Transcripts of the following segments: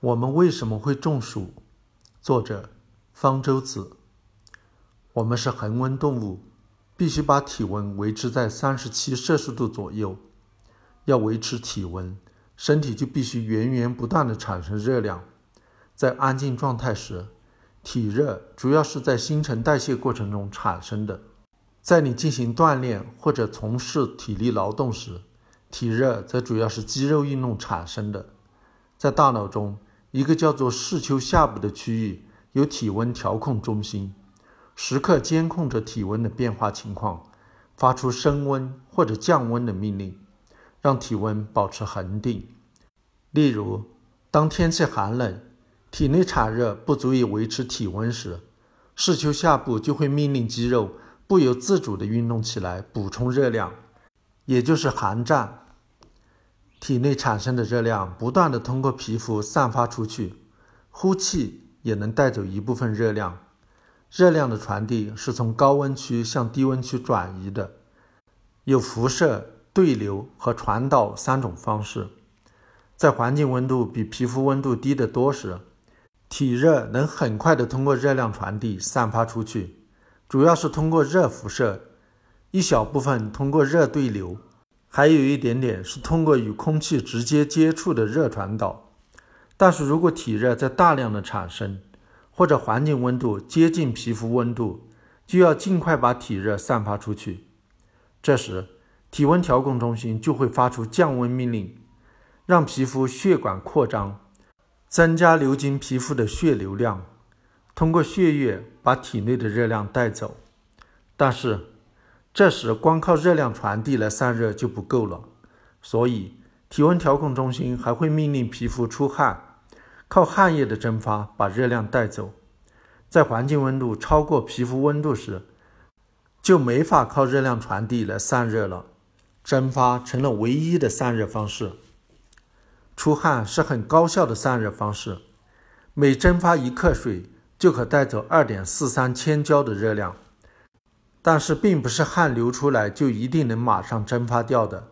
我们为什么会中暑？作者方舟子。我们是恒温动物，必须把体温维持在三十七摄氏度左右。要维持体温，身体就必须源源不断的产生热量。在安静状态时，体热主要是在新陈代谢过程中产生的。在你进行锻炼或者从事体力劳动时，体热则主要是肌肉运动产生的。在大脑中，一个叫做视丘下部的区域有体温调控中心，时刻监控着体温的变化情况，发出升温或者降温的命令，让体温保持恒定。例如，当天气寒冷，体内产热不足以维持体温时，视丘下部就会命令肌肉不由自主地运动起来，补充热量，也就是寒战。体内产生的热量不断地通过皮肤散发出去，呼气也能带走一部分热量。热量的传递是从高温区向低温区转移的，有辐射、对流和传导三种方式。在环境温度比皮肤温度低得多时，体热能很快地通过热量传递散发出去，主要是通过热辐射，一小部分通过热对流。还有一点点是通过与空气直接接触的热传导，但是如果体热在大量的产生，或者环境温度接近皮肤温度，就要尽快把体热散发出去。这时，体温调控中心就会发出降温命令，让皮肤血管扩张，增加流经皮肤的血流量，通过血液把体内的热量带走。但是，这时，光靠热量传递来散热就不够了，所以体温调控中心还会命令皮肤出汗，靠汗液的蒸发把热量带走。在环境温度超过皮肤温度时，就没法靠热量传递来散热了，蒸发成了唯一的散热方式。出汗是很高效的散热方式，每蒸发一克水就可带走二点四三千焦的热量。但是，并不是汗流出来就一定能马上蒸发掉的。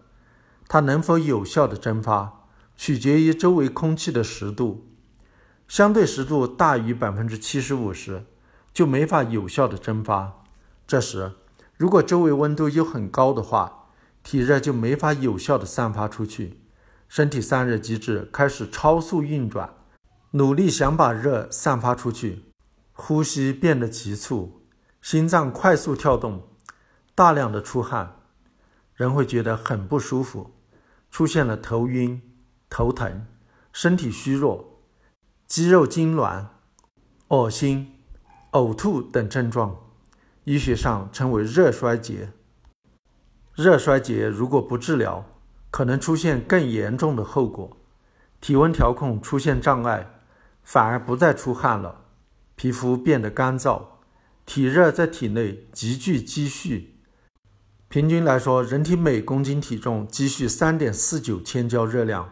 它能否有效的蒸发，取决于周围空气的湿度。相对湿度大于百分之七十五时，就没法有效的蒸发。这时，如果周围温度又很高的话，体热就没法有效的散发出去，身体散热机制开始超速运转，努力想把热散发出去，呼吸变得急促。心脏快速跳动，大量的出汗，人会觉得很不舒服，出现了头晕、头疼、身体虚弱、肌肉痉挛、恶心、呕吐等症状，医学上称为热衰竭。热衰竭如果不治疗，可能出现更严重的后果，体温调控出现障碍，反而不再出汗了，皮肤变得干燥。体热在体内急剧积蓄，平均来说，人体每公斤体重积蓄三点四九千焦热量，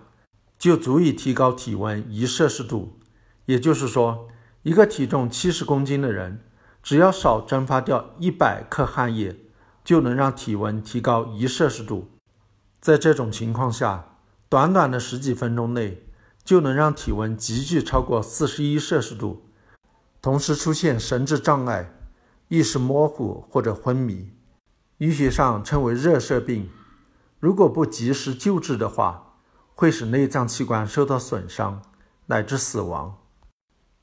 就足以提高体温一摄氏度。也就是说，一个体重七十公斤的人，只要少蒸发掉一百克汗液，就能让体温提高一摄氏度。在这种情况下，短短的十几分钟内，就能让体温急剧超过四十一摄氏度，同时出现神志障碍。意识模糊或者昏迷，医学上称为热射病。如果不及时救治的话，会使内脏器官受到损伤，乃至死亡。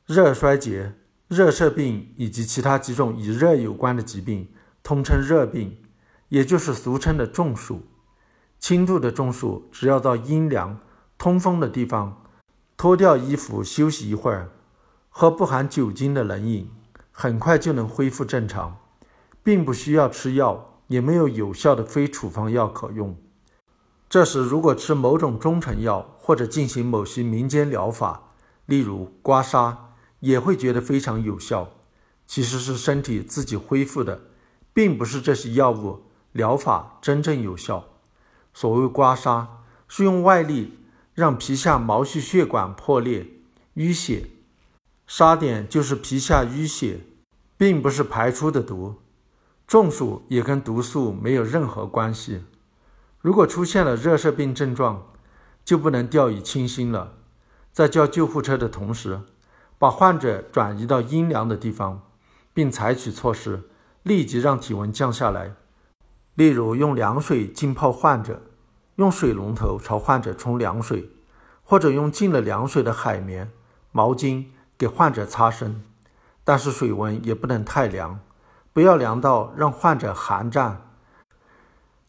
热衰竭、热射病以及其他几种与热有关的疾病，通称热病，也就是俗称的中暑。轻度的中暑，只要到阴凉、通风的地方，脱掉衣服休息一会儿，喝不含酒精的冷饮。很快就能恢复正常，并不需要吃药，也没有有效的非处方药可用。这时，如果吃某种中成药或者进行某些民间疗法，例如刮痧，也会觉得非常有效。其实是身体自己恢复的，并不是这些药物疗法真正有效。所谓刮痧，是用外力让皮下毛细血管破裂淤血。痧点就是皮下淤血，并不是排出的毒。中暑也跟毒素没有任何关系。如果出现了热射病症状，就不能掉以轻心了。在叫救护车的同时，把患者转移到阴凉的地方，并采取措施，立即让体温降下来。例如，用凉水浸泡患者，用水龙头朝患者冲凉水，或者用浸了凉水的海绵、毛巾给患者擦身。但是水温也不能太凉，不要凉到让患者寒战，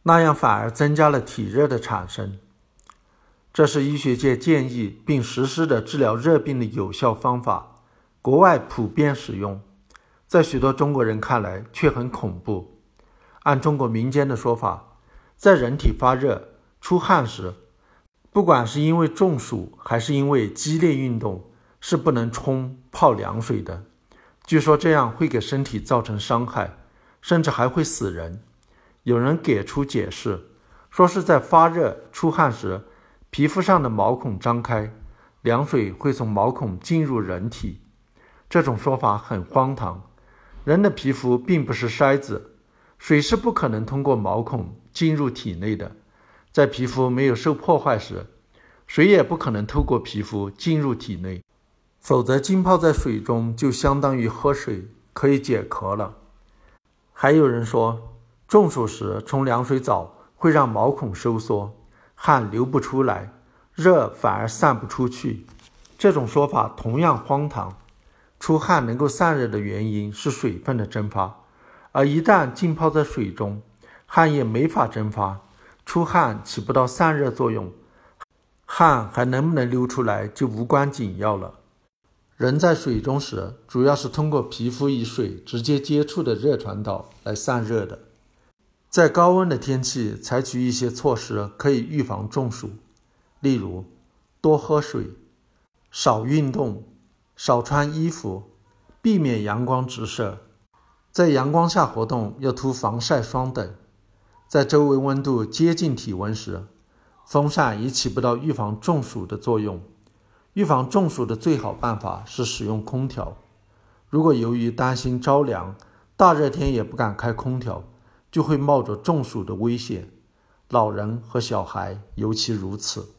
那样反而增加了体热的产生。这是医学界建议并实施的治疗热病的有效方法，国外普遍使用，在许多中国人看来却很恐怖。按中国民间的说法，在人体发热、出汗时，不管是因为中暑还是因为激烈运动，是不能冲泡凉水的。据说这样会给身体造成伤害，甚至还会死人。有人给出解释，说是在发热、出汗时。皮肤上的毛孔张开，凉水会从毛孔进入人体。这种说法很荒唐。人的皮肤并不是筛子，水是不可能通过毛孔进入体内的。在皮肤没有受破坏时，水也不可能透过皮肤进入体内。否则，浸泡在水中就相当于喝水，可以解渴了。还有人说，中暑时冲凉水澡会让毛孔收缩。汗流不出来，热反而散不出去，这种说法同样荒唐。出汗能够散热的原因是水分的蒸发，而一旦浸泡在水中，汗液没法蒸发，出汗起不到散热作用，汗还能不能流出来就无关紧要了。人在水中时，主要是通过皮肤与水直接接触的热传导来散热的。在高温的天气，采取一些措施可以预防中暑，例如多喝水、少运动、少穿衣服、避免阳光直射，在阳光下活动要涂防晒霜等。在周围温度接近体温时，风扇也起不到预防中暑的作用。预防中暑的最好办法是使用空调。如果由于担心着凉，大热天也不敢开空调。就会冒着中暑的危险，老人和小孩尤其如此。